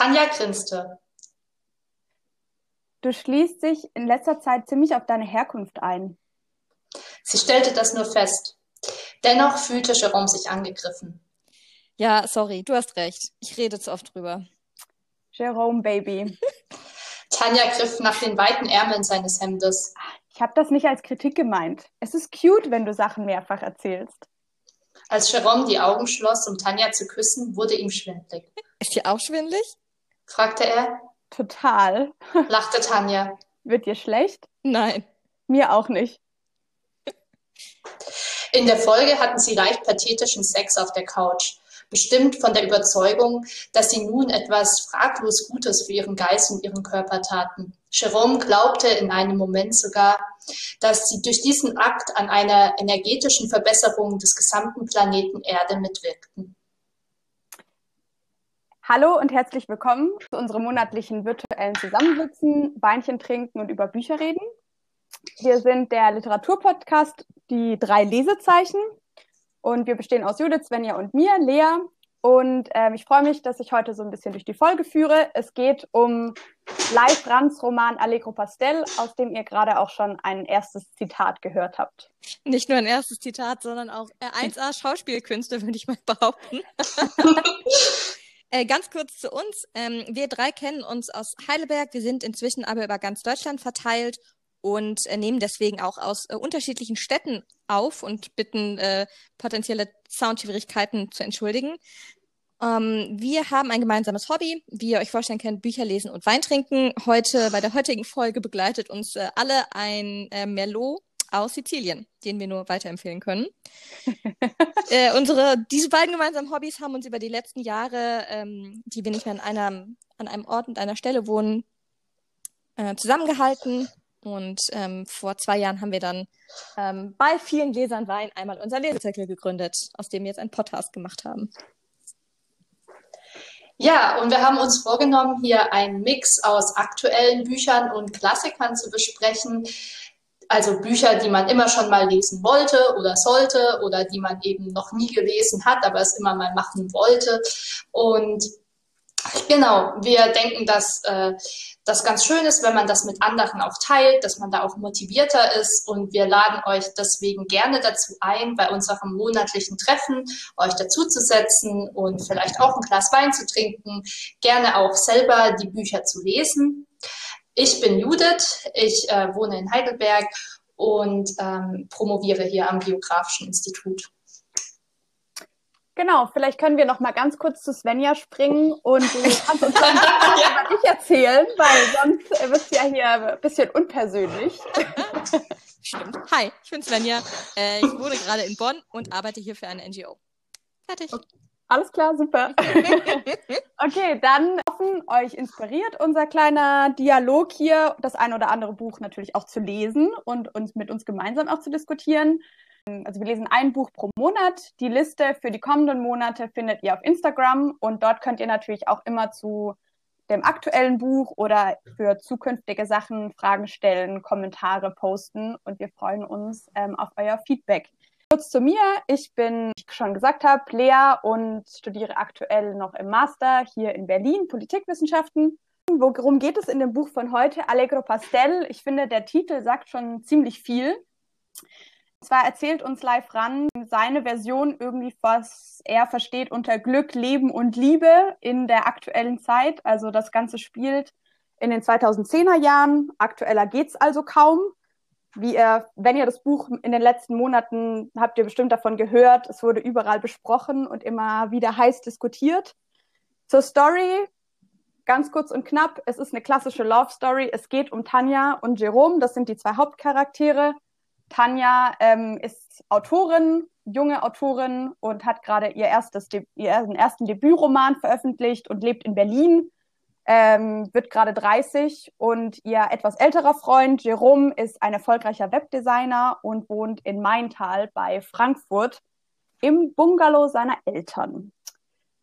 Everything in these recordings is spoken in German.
Tanja grinste. Du schließt dich in letzter Zeit ziemlich auf deine Herkunft ein. Sie stellte das nur fest. Dennoch fühlte Jerome sich angegriffen. Ja, sorry, du hast recht. Ich rede zu oft drüber. Jerome, Baby. Tanja griff nach den weiten Ärmeln seines Hemdes. Ich habe das nicht als Kritik gemeint. Es ist cute, wenn du Sachen mehrfach erzählst. Als Jerome die Augen schloss, um Tanja zu küssen, wurde ihm schwindlig. Ist dir auch schwindlig? Fragte er. Total. lachte Tanja. Wird dir schlecht? Nein. Mir auch nicht. In der Folge hatten sie leicht pathetischen Sex auf der Couch, bestimmt von der Überzeugung, dass sie nun etwas fraglos Gutes für ihren Geist und ihren Körper taten. Jerome glaubte in einem Moment sogar, dass sie durch diesen Akt an einer energetischen Verbesserung des gesamten Planeten Erde mitwirkten. Hallo und herzlich willkommen zu unserem monatlichen virtuellen Zusammensitzen, Weinchen trinken und über Bücher reden. Wir sind der Literaturpodcast Die drei Lesezeichen und wir bestehen aus Judith, Svenja und mir, Lea. Und ähm, ich freue mich, dass ich heute so ein bisschen durch die Folge führe. Es geht um Leif Rands Roman Allegro Pastel, aus dem ihr gerade auch schon ein erstes Zitat gehört habt. Nicht nur ein erstes Zitat, sondern auch 1A Schauspielkünste, würde ich mal behaupten. Äh, ganz kurz zu uns. Ähm, wir drei kennen uns aus Heidelberg. Wir sind inzwischen aber über ganz Deutschland verteilt und äh, nehmen deswegen auch aus äh, unterschiedlichen Städten auf und bitten äh, potenzielle Soundschwierigkeiten zu entschuldigen. Ähm, wir haben ein gemeinsames Hobby, wie ihr euch vorstellen könnt, Bücher lesen und Wein trinken. Heute, bei der heutigen Folge begleitet uns äh, alle ein äh, Merlot aus Sizilien, den wir nur weiterempfehlen können. äh, unsere, diese beiden gemeinsamen Hobbys haben uns über die letzten Jahre, ähm, die wir nicht mehr an, einer, an einem Ort und einer Stelle wohnen, äh, zusammengehalten. Und ähm, vor zwei Jahren haben wir dann ähm, bei vielen Gläsern Wein einmal unser Lesezirkel gegründet, aus dem wir jetzt einen Podcast gemacht haben. Ja, und wir haben uns vorgenommen, hier einen Mix aus aktuellen Büchern und Klassikern zu besprechen. Also Bücher, die man immer schon mal lesen wollte oder sollte oder die man eben noch nie gelesen hat, aber es immer mal machen wollte. Und Genau, wir denken, dass äh, das ganz schön ist, wenn man das mit anderen auch teilt, dass man da auch motivierter ist und wir laden euch deswegen gerne dazu ein, bei unserem monatlichen Treffen euch dazuzusetzen und vielleicht auch ein Glas Wein zu trinken, gerne auch selber die Bücher zu lesen. Ich bin Judith, ich äh, wohne in Heidelberg und ähm, promoviere hier am Geografischen Institut. Genau, vielleicht können wir noch mal ganz kurz zu Svenja springen und du kannst uns dann über dich erzählen, weil sonst wird es ja hier ein bisschen unpersönlich. Stimmt. Hi, ich bin Svenja. Äh, ich wohne gerade in Bonn und arbeite hier für eine NGO. Fertig. Okay. Alles klar, super. okay, dann hoffen euch inspiriert unser kleiner Dialog hier, das ein oder andere Buch natürlich auch zu lesen und uns mit uns gemeinsam auch zu diskutieren. Also wir lesen ein Buch pro Monat. Die Liste für die kommenden Monate findet ihr auf Instagram und dort könnt ihr natürlich auch immer zu dem aktuellen Buch oder für zukünftige Sachen Fragen stellen, Kommentare posten und wir freuen uns ähm, auf euer Feedback. Kurz zu mir. Ich bin, wie ich schon gesagt habe, Lea und studiere aktuell noch im Master hier in Berlin Politikwissenschaften. Worum geht es in dem Buch von heute? Allegro Pastel. Ich finde, der Titel sagt schon ziemlich viel. Zwar erzählt uns Live Ran seine Version irgendwie, was er versteht unter Glück, Leben und Liebe in der aktuellen Zeit. Also das Ganze spielt in den 2010er Jahren. Aktueller geht's also kaum. Wie ihr, wenn ihr das Buch in den letzten Monaten habt ihr bestimmt davon gehört, es wurde überall besprochen und immer wieder heiß diskutiert. Zur Story, ganz kurz und knapp, es ist eine klassische Love Story. Es geht um Tanja und Jerome, das sind die zwei Hauptcharaktere. Tanja ähm, ist Autorin, junge Autorin und hat gerade ihr erstes, ihren ersten Debütroman veröffentlicht und lebt in Berlin. Ähm, wird gerade 30 und ihr etwas älterer Freund Jerome ist ein erfolgreicher Webdesigner und wohnt in Maintal bei Frankfurt im Bungalow seiner Eltern.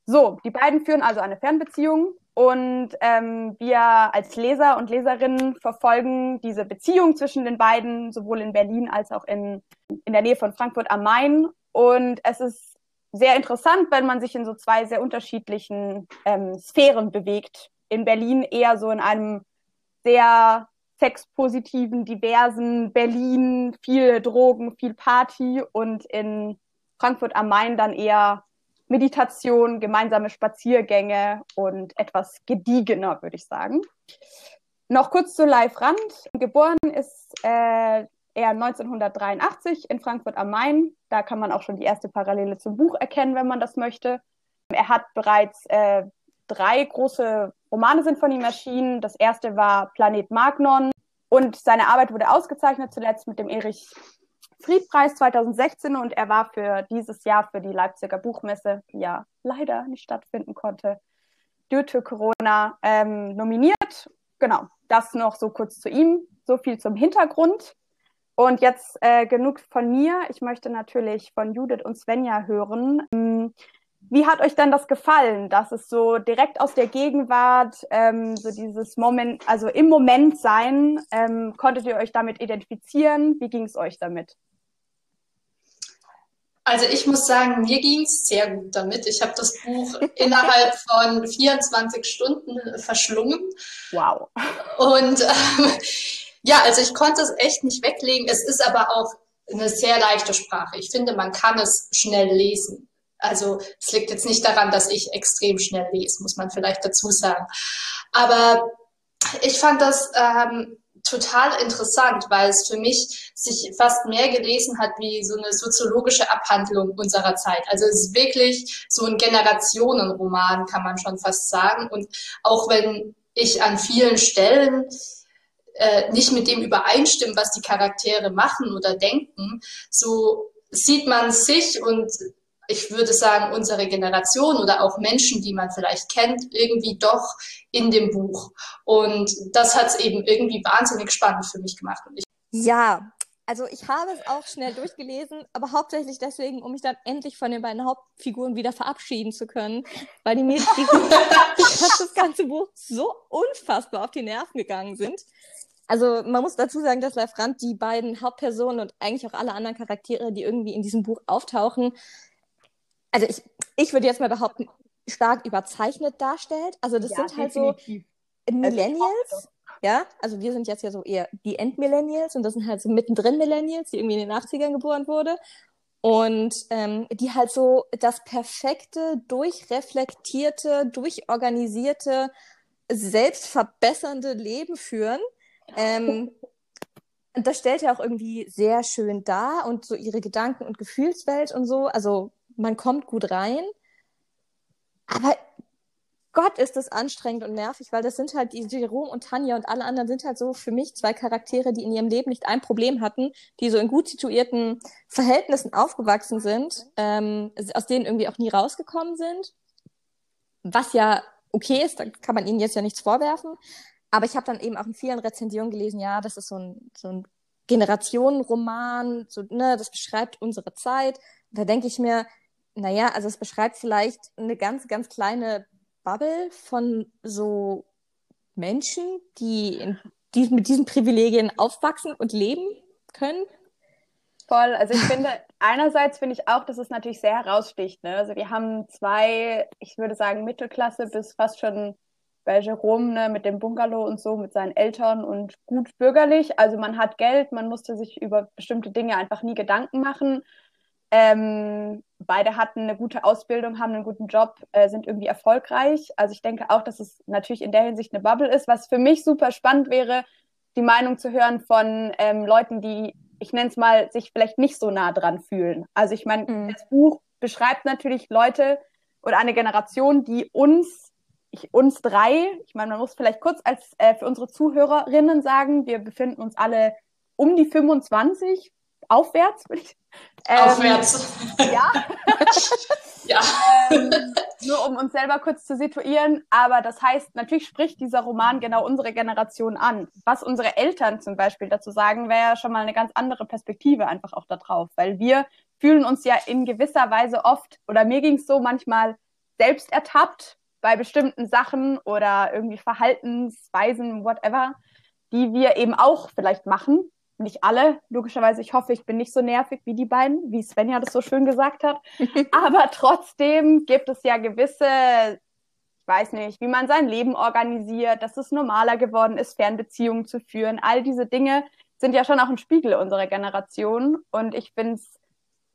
So, die beiden führen also eine Fernbeziehung und ähm, wir als Leser und Leserinnen verfolgen diese Beziehung zwischen den beiden, sowohl in Berlin als auch in, in der Nähe von Frankfurt am Main. Und es ist sehr interessant, wenn man sich in so zwei sehr unterschiedlichen ähm, Sphären bewegt. In Berlin eher so in einem sehr sexpositiven, diversen Berlin, viel Drogen, viel Party und in Frankfurt am Main dann eher Meditation, gemeinsame Spaziergänge und etwas gediegener, würde ich sagen. Noch kurz zu Live Rand. Geboren ist äh, er 1983 in Frankfurt am Main. Da kann man auch schon die erste Parallele zum Buch erkennen, wenn man das möchte. Er hat bereits äh, drei große Romane sind von ihm erschienen. Das erste war Planet Magnon und seine Arbeit wurde ausgezeichnet zuletzt mit dem Erich Friedpreis 2016 und er war für dieses Jahr für die Leipziger Buchmesse, die ja leider nicht stattfinden konnte, to Corona ähm, nominiert. Genau, das noch so kurz zu ihm. So viel zum Hintergrund. Und jetzt äh, genug von mir. Ich möchte natürlich von Judith und Svenja hören. Wie hat euch denn das gefallen, dass es so direkt aus der Gegenwart, ähm, so dieses Moment, also im Moment sein, ähm, konntet ihr euch damit identifizieren? Wie ging es euch damit? Also ich muss sagen, mir ging es sehr gut damit. Ich habe das Buch innerhalb von 24 Stunden verschlungen. Wow. Und ähm, ja, also ich konnte es echt nicht weglegen. Es ist aber auch eine sehr leichte Sprache. Ich finde, man kann es schnell lesen. Also es liegt jetzt nicht daran, dass ich extrem schnell lese, muss man vielleicht dazu sagen. Aber ich fand das ähm, total interessant, weil es für mich sich fast mehr gelesen hat wie so eine soziologische Abhandlung unserer Zeit. Also es ist wirklich so ein Generationenroman, kann man schon fast sagen. Und auch wenn ich an vielen Stellen äh, nicht mit dem übereinstimmen, was die Charaktere machen oder denken, so sieht man sich und ich würde sagen, unsere Generation oder auch Menschen, die man vielleicht kennt, irgendwie doch in dem Buch. Und das hat es eben irgendwie wahnsinnig spannend für mich gemacht. ja, also ich habe es auch schnell durchgelesen, aber hauptsächlich deswegen, um mich dann endlich von den beiden Hauptfiguren wieder verabschieden zu können, weil die mir das ganze Buch so unfassbar auf die Nerven gegangen sind. Also man muss dazu sagen, dass Leif Rand die beiden Hauptpersonen und eigentlich auch alle anderen Charaktere, die irgendwie in diesem Buch auftauchen, also ich, ich würde jetzt mal behaupten, stark überzeichnet darstellt. Also das ja, sind halt definitiv. so Millennials. Ja, also wir sind jetzt ja so eher die Endmillennials und das sind halt so mittendrin Millennials, die irgendwie in den 80ern geboren wurde. Und ähm, die halt so das perfekte, durchreflektierte, durchorganisierte, selbstverbessernde Leben führen. Ähm, und das stellt ja auch irgendwie sehr schön dar und so ihre Gedanken- und Gefühlswelt und so. Also man kommt gut rein. Aber Gott ist das anstrengend und nervig, weil das sind halt die Jerome und Tanja und alle anderen sind halt so für mich zwei Charaktere, die in ihrem Leben nicht ein Problem hatten, die so in gut situierten Verhältnissen aufgewachsen sind, ähm, aus denen irgendwie auch nie rausgekommen sind. Was ja okay ist, da kann man ihnen jetzt ja nichts vorwerfen. Aber ich habe dann eben auch in vielen Rezensionen gelesen, ja, das ist so ein, so ein Generationenroman, so, ne, das beschreibt unsere Zeit. da denke ich mir, naja, also es beschreibt vielleicht eine ganz, ganz kleine Bubble von so Menschen, die, in, die mit diesen Privilegien aufwachsen und leben können. Voll. Also ich finde, einerseits finde ich auch, dass es natürlich sehr heraussticht. Ne? Also wir haben zwei, ich würde sagen, Mittelklasse bis fast schon bei Jerome ne, mit dem Bungalow und so, mit seinen Eltern und gut bürgerlich. Also man hat Geld, man musste sich über bestimmte Dinge einfach nie Gedanken machen. Ähm, beide hatten eine gute Ausbildung, haben einen guten Job, äh, sind irgendwie erfolgreich. Also ich denke auch, dass es natürlich in der Hinsicht eine Bubble ist. Was für mich super spannend wäre, die Meinung zu hören von ähm, Leuten, die, ich nenne es mal, sich vielleicht nicht so nah dran fühlen. Also ich meine, mhm. das Buch beschreibt natürlich Leute oder eine Generation, die uns, ich, uns drei, ich meine, man muss vielleicht kurz als äh, für unsere Zuhörerinnen sagen, wir befinden uns alle um die 25, aufwärts, würde ich ähm, Aufwärts. Ja. ja. Ähm, nur um uns selber kurz zu situieren. Aber das heißt, natürlich spricht dieser Roman genau unsere Generation an. Was unsere Eltern zum Beispiel dazu sagen, wäre schon mal eine ganz andere Perspektive einfach auch darauf. Weil wir fühlen uns ja in gewisser Weise oft, oder mir ging es so manchmal selbst ertappt bei bestimmten Sachen oder irgendwie Verhaltensweisen, whatever, die wir eben auch vielleicht machen nicht alle, logischerweise. Ich hoffe, ich bin nicht so nervig wie die beiden, wie Svenja das so schön gesagt hat. Aber trotzdem gibt es ja gewisse, ich weiß nicht, wie man sein Leben organisiert, dass es normaler geworden ist, Fernbeziehungen zu führen. All diese Dinge sind ja schon auch ein Spiegel unserer Generation. Und ich finde es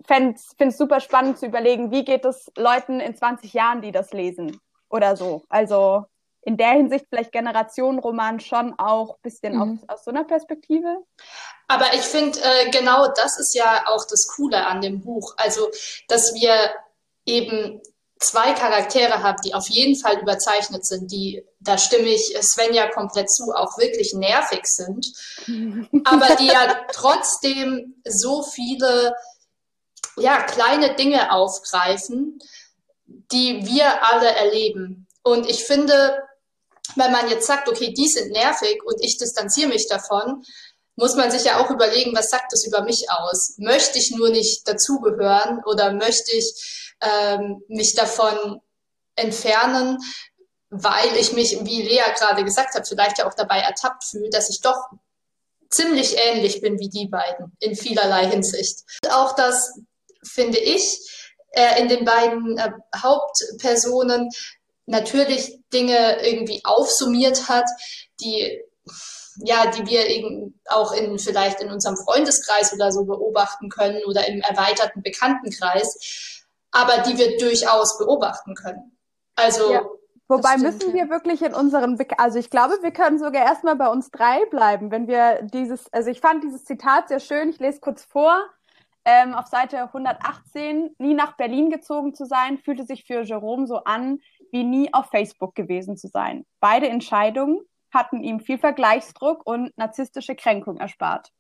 finde es super spannend zu überlegen, wie geht es Leuten in 20 Jahren, die das lesen oder so. Also in der Hinsicht vielleicht Generationenroman schon auch ein bisschen mhm. aus, aus so einer Perspektive. Aber ich finde, äh, genau das ist ja auch das Coole an dem Buch. Also, dass wir eben zwei Charaktere haben, die auf jeden Fall überzeichnet sind, die, da stimme ich Svenja komplett zu, auch wirklich nervig sind, aber die ja trotzdem so viele ja, kleine Dinge aufgreifen, die wir alle erleben. Und ich finde, wenn man jetzt sagt, okay, die sind nervig und ich distanziere mich davon, muss man sich ja auch überlegen, was sagt das über mich aus? Möchte ich nur nicht dazugehören oder möchte ich ähm, mich davon entfernen, weil ich mich, wie Lea gerade gesagt hat, vielleicht ja auch dabei ertappt fühle, dass ich doch ziemlich ähnlich bin wie die beiden in vielerlei Hinsicht. Auch das finde ich äh, in den beiden äh, Hauptpersonen natürlich Dinge irgendwie aufsummiert hat, die ja, die wir eben auch in vielleicht in unserem Freundeskreis oder so beobachten können oder im erweiterten Bekanntenkreis, aber die wir durchaus beobachten können. Also ja. Wobei müssen wir wirklich in unseren, Be also ich glaube, wir können sogar erstmal bei uns drei bleiben, wenn wir dieses, also ich fand dieses Zitat sehr schön, ich lese kurz vor. Ähm, auf Seite 118, nie nach Berlin gezogen zu sein, fühlte sich für Jerome so an, wie nie auf Facebook gewesen zu sein. Beide Entscheidungen hatten ihm viel Vergleichsdruck und narzisstische Kränkung erspart.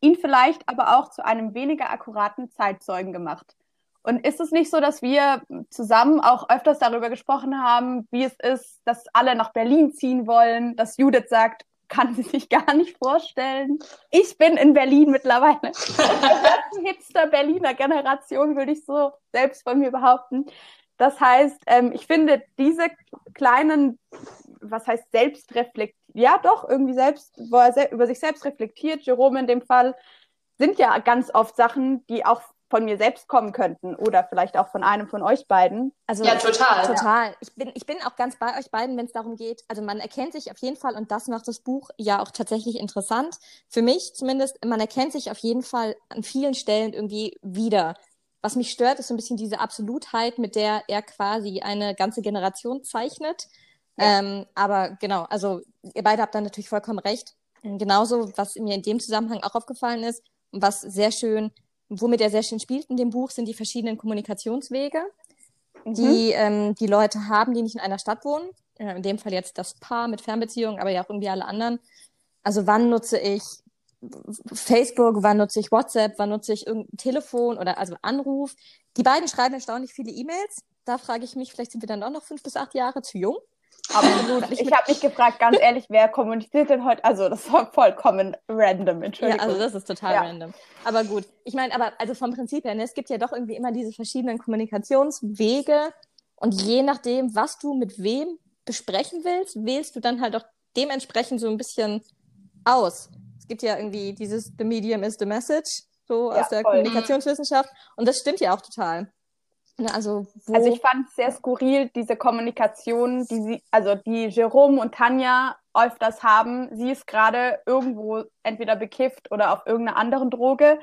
Ihn vielleicht aber auch zu einem weniger akkuraten Zeitzeugen gemacht. Und ist es nicht so, dass wir zusammen auch öfters darüber gesprochen haben, wie es ist, dass alle nach Berlin ziehen wollen, dass Judith sagt, kann sie sich gar nicht vorstellen. Ich bin in Berlin mittlerweile. Hipster Berliner Generation, würde ich so selbst von mir behaupten. Das heißt, ähm, ich finde diese kleinen, was heißt selbstreflekt, ja doch, irgendwie selbst, wo er se über sich selbst reflektiert, Jerome in dem Fall, sind ja ganz oft Sachen, die auch von mir selbst kommen könnten oder vielleicht auch von einem von euch beiden. Also ja, total. Total. Ja. Ich bin, ich bin auch ganz bei euch beiden, wenn es darum geht. Also man erkennt sich auf jeden Fall und das macht das Buch ja auch tatsächlich interessant. Für mich zumindest, man erkennt sich auf jeden Fall an vielen Stellen irgendwie wieder. Was mich stört, ist so ein bisschen diese Absolutheit, mit der er quasi eine ganze Generation zeichnet. Ja. Ähm, aber genau, also ihr beide habt da natürlich vollkommen recht. Genauso, was mir in dem Zusammenhang auch aufgefallen ist und was sehr schön, womit er sehr schön spielt in dem Buch, sind die verschiedenen Kommunikationswege, mhm. die ähm, die Leute haben, die nicht in einer Stadt wohnen. Äh, in dem Fall jetzt das Paar mit Fernbeziehungen, aber ja auch irgendwie alle anderen. Also wann nutze ich Facebook, wann nutze ich WhatsApp, wann nutze ich irgendein Telefon oder also Anruf. Die beiden schreiben erstaunlich viele E-Mails. Da frage ich mich, vielleicht sind wir dann auch noch fünf bis acht Jahre zu jung. Absolut. ich habe mich gefragt, ganz ehrlich, wer kommuniziert denn heute? Also, das war vollkommen random, Entschuldigung. Ja, also das ist total ja. random. Aber gut. Ich meine, aber also vom Prinzip her, ne, es gibt ja doch irgendwie immer diese verschiedenen Kommunikationswege und je nachdem, was du mit wem besprechen willst, wählst du dann halt auch dementsprechend so ein bisschen aus es gibt ja irgendwie dieses The Medium is the Message, so ja, aus der voll. Kommunikationswissenschaft. Und das stimmt ja auch total. Ne, also, also ich fand es sehr skurril, diese Kommunikation, die sie, also die Jerome und Tanja öfters haben. Sie ist gerade irgendwo entweder bekifft oder auf irgendeiner anderen Droge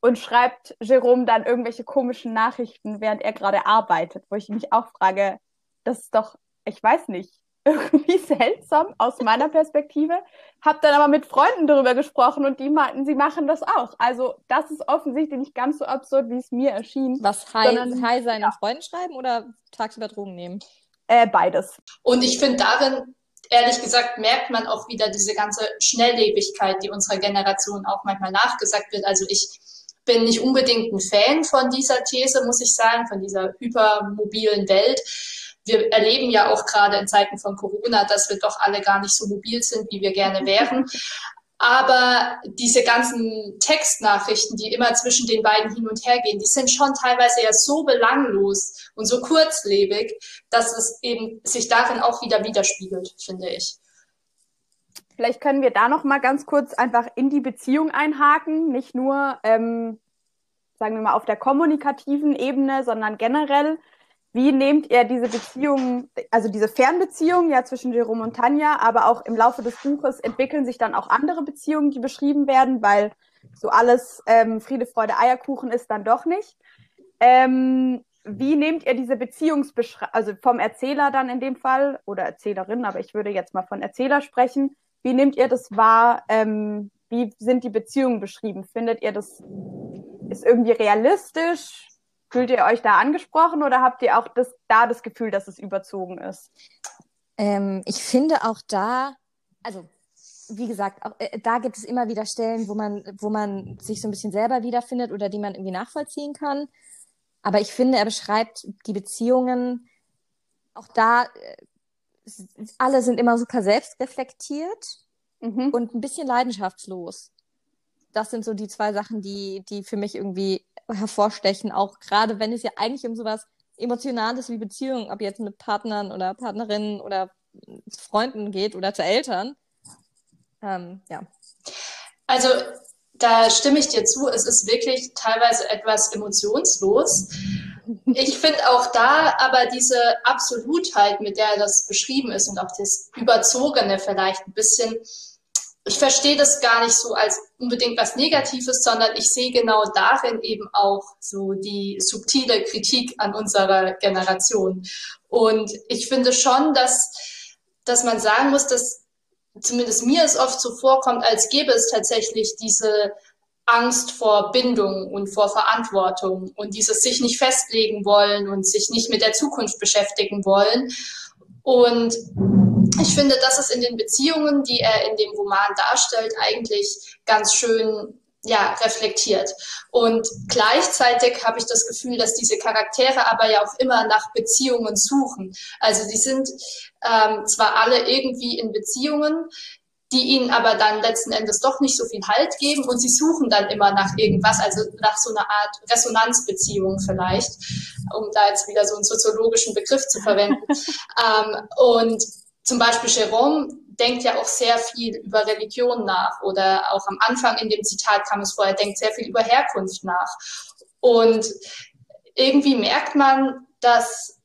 und schreibt Jerome dann irgendwelche komischen Nachrichten, während er gerade arbeitet, wo ich mich auch frage, das ist doch, ich weiß nicht, irgendwie seltsam aus meiner Perspektive. Hab dann aber mit Freunden darüber gesprochen und die meinten, sie machen das auch. Also das ist offensichtlich nicht ganz so absurd, wie es mir erschien. Was Hi, sondern, Hi seinen ja. Freunden schreiben oder tagsüber Drogen nehmen? Äh, beides. Und ich finde darin, ehrlich gesagt, merkt man auch wieder diese ganze Schnelllebigkeit, die unserer Generation auch manchmal nachgesagt wird. Also ich bin nicht unbedingt ein Fan von dieser These, muss ich sagen, von dieser hypermobilen Welt wir erleben ja auch gerade in Zeiten von Corona, dass wir doch alle gar nicht so mobil sind, wie wir gerne wären. Aber diese ganzen Textnachrichten, die immer zwischen den beiden hin und her gehen, die sind schon teilweise ja so belanglos und so kurzlebig, dass es eben sich darin auch wieder widerspiegelt, finde ich. Vielleicht können wir da noch mal ganz kurz einfach in die Beziehung einhaken, nicht nur, ähm, sagen wir mal, auf der kommunikativen Ebene, sondern generell. Wie nehmt ihr diese Beziehung, also diese Fernbeziehung ja zwischen Jerome und Tanja, aber auch im Laufe des Buches entwickeln sich dann auch andere Beziehungen, die beschrieben werden, weil so alles ähm, Friede, Freude, Eierkuchen ist dann doch nicht. Ähm, wie nehmt ihr diese Beziehungsbeschreibung, also vom Erzähler dann in dem Fall oder Erzählerin, aber ich würde jetzt mal von Erzähler sprechen. Wie nehmt ihr das wahr? Ähm, wie sind die Beziehungen beschrieben? Findet ihr das ist irgendwie realistisch? Fühlt ihr euch da angesprochen oder habt ihr auch das, da das Gefühl, dass es überzogen ist? Ähm, ich finde auch da, also wie gesagt, auch, äh, da gibt es immer wieder Stellen, wo man, wo man sich so ein bisschen selber wiederfindet oder die man irgendwie nachvollziehen kann. Aber ich finde, er beschreibt die Beziehungen auch da, äh, alle sind immer super selbstreflektiert mhm. und ein bisschen leidenschaftslos. Das sind so die zwei Sachen, die, die für mich irgendwie hervorstechen, auch gerade wenn es ja eigentlich um sowas Emotionales wie Beziehungen, ob jetzt mit Partnern oder Partnerinnen oder Freunden geht oder zu Eltern. Ähm, ja. Also da stimme ich dir zu, es ist wirklich teilweise etwas emotionslos. Ich finde auch da aber diese Absolutheit, mit der das beschrieben ist und auch das Überzogene vielleicht ein bisschen, ich verstehe das gar nicht so als unbedingt was Negatives, sondern ich sehe genau darin eben auch so die subtile Kritik an unserer Generation. Und ich finde schon, dass, dass man sagen muss, dass zumindest mir es oft so vorkommt, als gäbe es tatsächlich diese Angst vor Bindung und vor Verantwortung und dieses sich nicht festlegen wollen und sich nicht mit der Zukunft beschäftigen wollen. Und ich finde, das ist in den Beziehungen, die er in dem Roman darstellt, eigentlich ganz schön ja, reflektiert. Und gleichzeitig habe ich das Gefühl, dass diese Charaktere aber ja auch immer nach Beziehungen suchen. Also die sind ähm, zwar alle irgendwie in Beziehungen, die ihnen aber dann letzten Endes doch nicht so viel Halt geben und sie suchen dann immer nach irgendwas, also nach so einer Art Resonanzbeziehung vielleicht, um da jetzt wieder so einen soziologischen Begriff zu verwenden. ähm, und zum Beispiel Jerome denkt ja auch sehr viel über Religion nach oder auch am Anfang in dem Zitat kam es vor, er denkt sehr viel über Herkunft nach. Und irgendwie merkt man, dass,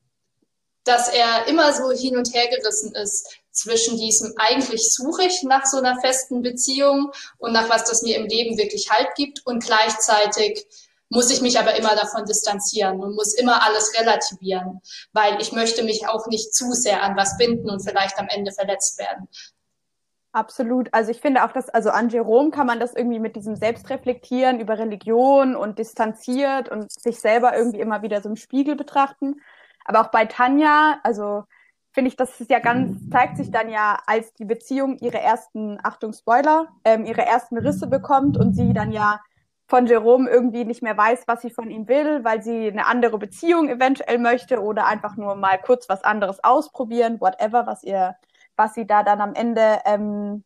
dass er immer so hin und her gerissen ist zwischen diesem eigentlich suche ich nach so einer festen Beziehung und nach was das mir im Leben wirklich Halt gibt und gleichzeitig muss ich mich aber immer davon distanzieren und muss immer alles relativieren, weil ich möchte mich auch nicht zu sehr an was binden und vielleicht am Ende verletzt werden. Absolut. Also ich finde auch, dass, also an Jerome kann man das irgendwie mit diesem Selbstreflektieren über Religion und distanziert und sich selber irgendwie immer wieder so im Spiegel betrachten. Aber auch bei Tanja, also finde ich, das ist ja ganz, zeigt sich dann ja, als die Beziehung ihre ersten, Achtung Spoiler, ähm, ihre ersten Risse bekommt und sie dann ja von Jerome irgendwie nicht mehr weiß, was sie von ihm will, weil sie eine andere Beziehung eventuell möchte oder einfach nur mal kurz was anderes ausprobieren, whatever, was ihr, was sie da dann am Ende ähm,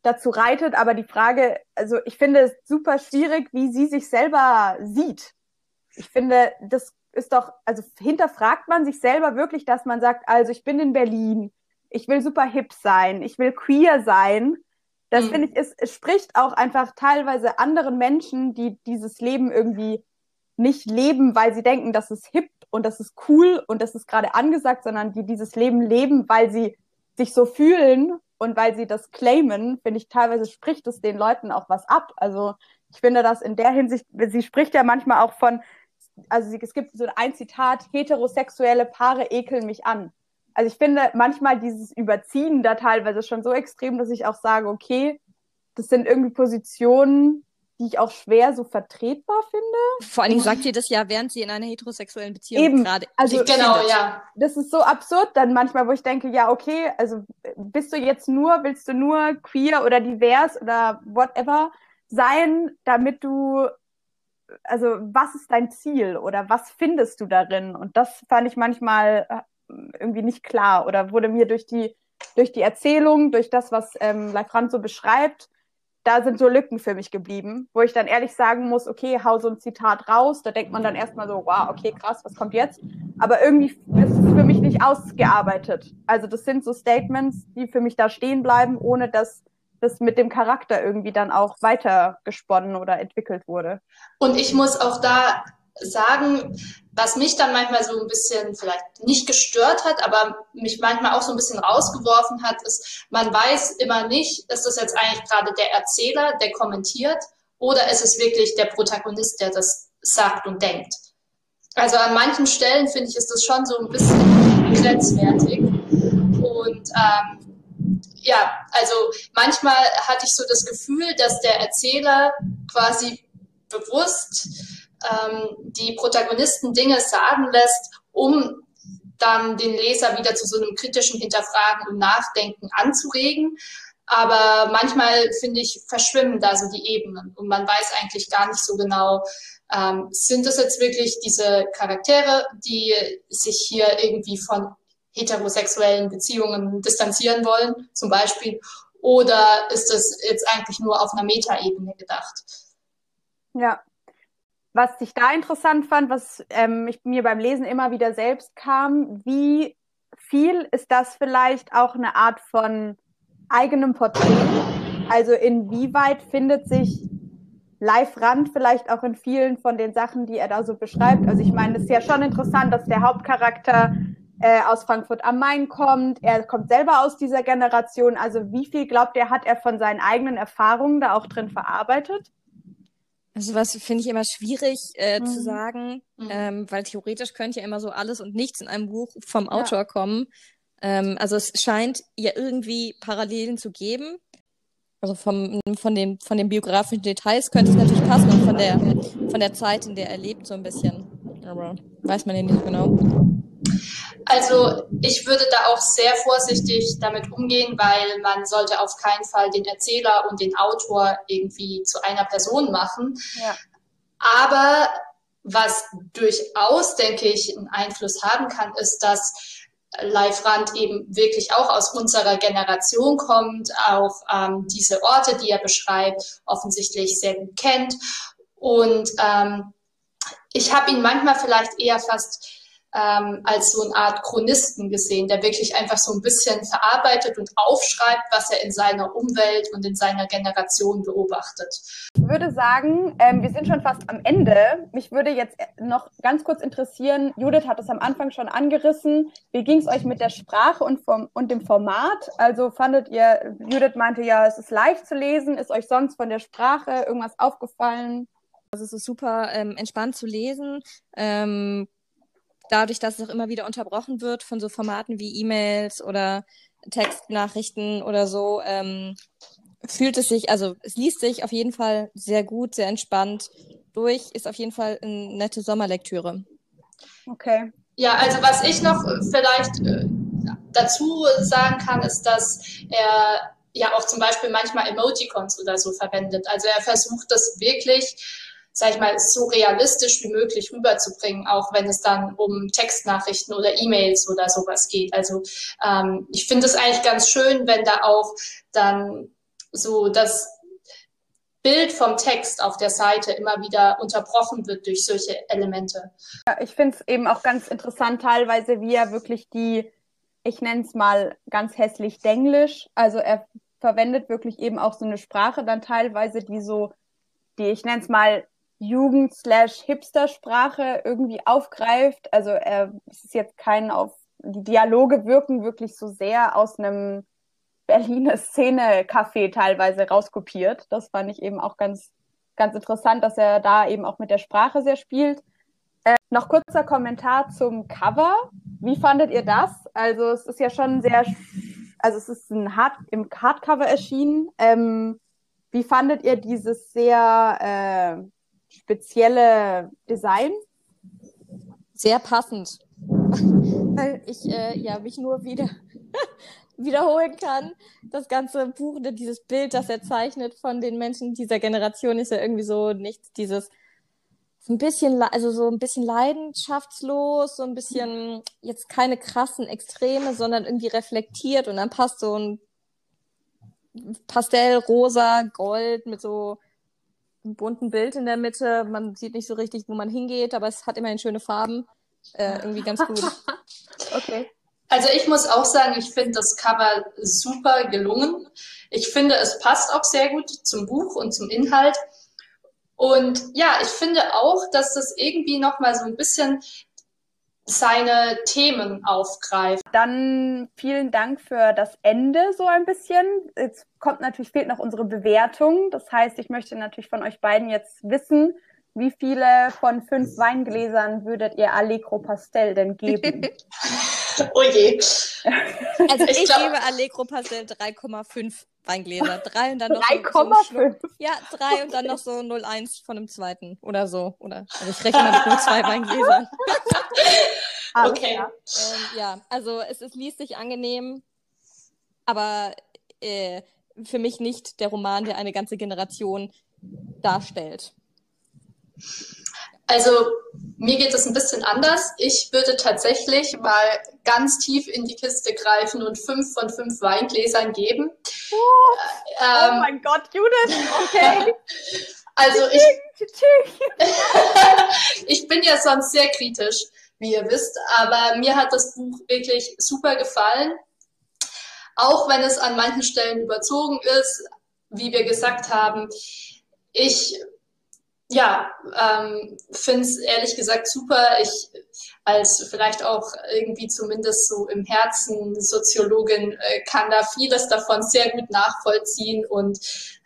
dazu reitet. Aber die Frage, also ich finde es super schwierig, wie sie sich selber sieht. Ich finde, das ist doch, also hinterfragt man sich selber wirklich, dass man sagt, also ich bin in Berlin, ich will super hip sein, ich will queer sein das mhm. finde ich, ist, es spricht auch einfach teilweise anderen Menschen, die dieses Leben irgendwie nicht leben, weil sie denken, das ist hip und das ist cool und das ist gerade angesagt, sondern die dieses Leben leben, weil sie sich so fühlen und weil sie das claimen, finde ich, teilweise spricht es den Leuten auch was ab. Also ich finde das in der Hinsicht, sie spricht ja manchmal auch von, also es gibt so ein Zitat, heterosexuelle Paare ekeln mich an also ich finde manchmal dieses Überziehen da teilweise schon so extrem, dass ich auch sage, okay, das sind irgendwie Positionen, die ich auch schwer so vertretbar finde. Vor allen Dingen sagt ihr das ja, während sie in einer heterosexuellen Beziehung Eben. gerade. Also genau, ja. Das ist so absurd dann manchmal, wo ich denke, ja, okay, also bist du jetzt nur, willst du nur queer oder divers oder whatever sein, damit du, also was ist dein Ziel oder was findest du darin? Und das fand ich manchmal irgendwie nicht klar oder wurde mir durch die, durch die Erzählung, durch das, was ähm, Leifrand so beschreibt, da sind so Lücken für mich geblieben, wo ich dann ehrlich sagen muss, okay, hau so ein Zitat raus, da denkt man dann erstmal so, wow, okay, krass, was kommt jetzt? Aber irgendwie ist es für mich nicht ausgearbeitet. Also das sind so Statements, die für mich da stehen bleiben, ohne dass das mit dem Charakter irgendwie dann auch weiter gesponnen oder entwickelt wurde. Und ich muss auch da sagen, was mich dann manchmal so ein bisschen vielleicht nicht gestört hat, aber mich manchmal auch so ein bisschen rausgeworfen hat, ist, man weiß immer nicht, ist das jetzt eigentlich gerade der Erzähler, der kommentiert, oder ist es wirklich der Protagonist, der das sagt und denkt. Also an manchen Stellen finde ich, ist das schon so ein bisschen grenzwertig. Und ähm, ja, also manchmal hatte ich so das Gefühl, dass der Erzähler quasi bewusst ähm, die Protagonisten Dinge sagen lässt, um dann den Leser wieder zu so einem kritischen Hinterfragen und Nachdenken anzuregen. Aber manchmal, finde ich, verschwimmen da so die Ebenen und man weiß eigentlich gar nicht so genau, ähm, sind es jetzt wirklich diese Charaktere, die sich hier irgendwie von heterosexuellen Beziehungen distanzieren wollen, zum Beispiel, oder ist es jetzt eigentlich nur auf einer Metaebene gedacht? Ja, was ich da interessant fand, was ähm, ich, mir beim Lesen immer wieder selbst kam, wie viel ist das vielleicht auch eine Art von eigenem Porträt? Also inwieweit findet sich Live Rand vielleicht auch in vielen von den Sachen, die er da so beschreibt? Also ich meine, es ist ja schon interessant, dass der Hauptcharakter äh, aus Frankfurt am Main kommt. Er kommt selber aus dieser Generation. Also wie viel glaubt er, hat er von seinen eigenen Erfahrungen da auch drin verarbeitet? Also was finde ich immer schwierig äh, mhm. zu sagen, mhm. ähm, weil theoretisch könnte ja immer so alles und nichts in einem Buch vom Autor ja. kommen. Ähm, also es scheint ja irgendwie Parallelen zu geben. Also vom, von, den, von den biografischen Details könnte es natürlich passen und von der, von der Zeit, in der er lebt, so ein bisschen. Aber weiß man ja nicht genau. Also ich würde da auch sehr vorsichtig damit umgehen, weil man sollte auf keinen Fall den Erzähler und den Autor irgendwie zu einer Person machen. Ja. Aber was durchaus, denke ich, einen Einfluss haben kann, ist, dass Leif Rand eben wirklich auch aus unserer Generation kommt, auch ähm, diese Orte, die er beschreibt, offensichtlich sehr gut kennt. Und ähm, ich habe ihn manchmal vielleicht eher fast ähm, als so eine Art Chronisten gesehen, der wirklich einfach so ein bisschen verarbeitet und aufschreibt, was er in seiner Umwelt und in seiner Generation beobachtet. Ich würde sagen, ähm, wir sind schon fast am Ende. Mich würde jetzt noch ganz kurz interessieren, Judith hat es am Anfang schon angerissen. Wie ging es euch mit der Sprache und, vom, und dem Format? Also fandet ihr, Judith meinte ja, es ist leicht zu lesen. Ist euch sonst von der Sprache irgendwas aufgefallen? Also es ist super ähm, entspannt zu lesen. Ähm, dadurch, dass es auch immer wieder unterbrochen wird von so Formaten wie E-Mails oder Textnachrichten oder so, ähm, fühlt es sich, also es liest sich auf jeden Fall sehr gut, sehr entspannt durch, ist auf jeden Fall eine nette Sommerlektüre. Okay. Ja, also was ich noch vielleicht äh, dazu sagen kann, ist, dass er ja auch zum Beispiel manchmal Emojicons oder so verwendet. Also er versucht das wirklich sag ich mal, so realistisch wie möglich rüberzubringen, auch wenn es dann um Textnachrichten oder E-Mails oder sowas geht. Also ähm, ich finde es eigentlich ganz schön, wenn da auch dann so das Bild vom Text auf der Seite immer wieder unterbrochen wird durch solche Elemente. Ja, ich finde es eben auch ganz interessant, teilweise, wie er wirklich die, ich nenne es mal ganz hässlich Denglisch, also er verwendet wirklich eben auch so eine Sprache dann teilweise, die so, die ich nenne es mal Jugend-Hipster-Sprache irgendwie aufgreift. Also äh, es ist jetzt kein auf, die Dialoge wirken wirklich so sehr aus einem Berliner Szene-Café teilweise rauskopiert. Das fand ich eben auch ganz, ganz interessant, dass er da eben auch mit der Sprache sehr spielt. Äh, noch kurzer Kommentar zum Cover. Wie fandet ihr das? Also es ist ja schon sehr, also es ist ein Hard, im Hardcover erschienen. Ähm, wie fandet ihr dieses sehr äh, spezielle Design? Sehr passend. Weil ich äh, ja mich nur wieder wiederholen kann. Das ganze Buch, dieses Bild, das er zeichnet von den Menschen dieser Generation, ist ja irgendwie so nichts, dieses so ein bisschen, also so ein bisschen leidenschaftslos, so ein bisschen jetzt keine krassen Extreme, sondern irgendwie reflektiert und dann passt so ein Pastell, rosa, gold mit so einem bunten Bild in der Mitte. Man sieht nicht so richtig, wo man hingeht, aber es hat immerhin schöne Farben. Äh, irgendwie ganz gut. Okay. Also ich muss auch sagen, ich finde das Cover super gelungen. Ich finde, es passt auch sehr gut zum Buch und zum Inhalt. Und ja, ich finde auch, dass das irgendwie nochmal so ein bisschen seine Themen aufgreift. Dann vielen Dank für das Ende so ein bisschen. Jetzt kommt natürlich, fehlt noch unsere Bewertung. Das heißt, ich möchte natürlich von euch beiden jetzt wissen, wie viele von fünf Weingläsern würdet ihr Allegro Pastel denn geben? oh je. Also ich, ich glaub... gebe Allegro Pastel 3,5 Weingläser. Drei und dann noch 3,5? So ja, drei und dann noch so 0,1 von dem zweiten oder so. Oder also ich rechne mal mit nur zwei Weingläsern. okay. Ähm, ja, also es, es liest sich angenehm, aber äh, für mich nicht der Roman, der eine ganze Generation darstellt. Also mir geht es ein bisschen anders. Ich würde tatsächlich mal ganz tief in die Kiste greifen und fünf von fünf Weingläsern geben. Oh, ähm, oh mein Gott, Judith, okay. also ich, ich bin ja sonst sehr kritisch, wie ihr wisst, aber mir hat das Buch wirklich super gefallen. Auch wenn es an manchen Stellen überzogen ist, wie wir gesagt haben. Ich ja, ähm, finde es ehrlich gesagt super. Ich als vielleicht auch irgendwie zumindest so im Herzen Soziologin äh, kann da vieles davon sehr gut nachvollziehen und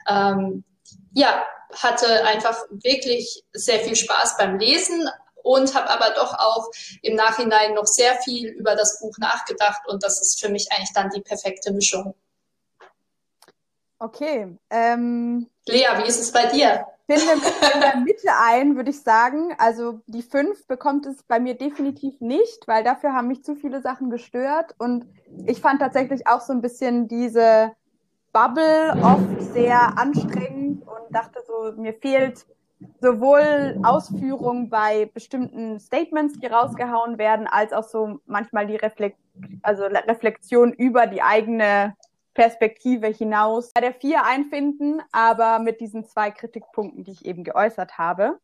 ähm, ja, hatte einfach wirklich sehr viel Spaß beim Lesen und habe aber doch auch im Nachhinein noch sehr viel über das Buch nachgedacht und das ist für mich eigentlich dann die perfekte Mischung. Okay. Ähm, Lea, wie ist es bei dir? mich in der Mitte ein, würde ich sagen. Also die fünf bekommt es bei mir definitiv nicht, weil dafür haben mich zu viele Sachen gestört. Und ich fand tatsächlich auch so ein bisschen diese Bubble oft sehr anstrengend und dachte so, mir fehlt sowohl Ausführung bei bestimmten Statements, die rausgehauen werden, als auch so manchmal die Reflekt also Reflexion über die eigene Perspektive hinaus bei der vier einfinden, aber mit diesen zwei Kritikpunkten, die ich eben geäußert habe.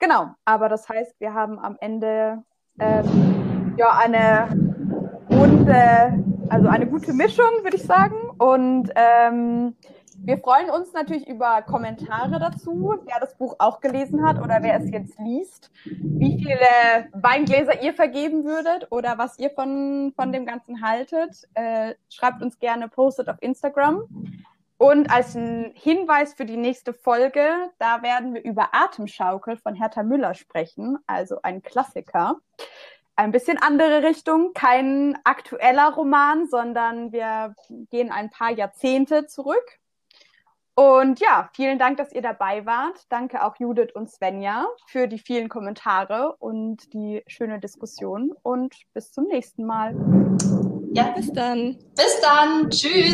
Genau, aber das heißt, wir haben am Ende ähm, ja eine runde, also eine gute Mischung, würde ich sagen. Und ähm, wir freuen uns natürlich über Kommentare dazu, wer das Buch auch gelesen hat oder wer es jetzt liest, wie viele Weingläser ihr vergeben würdet oder was ihr von, von dem Ganzen haltet. Äh, schreibt uns gerne, postet auf Instagram. Und als ein Hinweis für die nächste Folge, da werden wir über Atemschaukel von Hertha Müller sprechen, also ein Klassiker. Ein bisschen andere Richtung, kein aktueller Roman, sondern wir gehen ein paar Jahrzehnte zurück und ja, vielen Dank, dass ihr dabei wart. Danke auch Judith und Svenja für die vielen Kommentare und die schöne Diskussion. Und bis zum nächsten Mal. Ja, bis dann. Bis dann. Tschüss.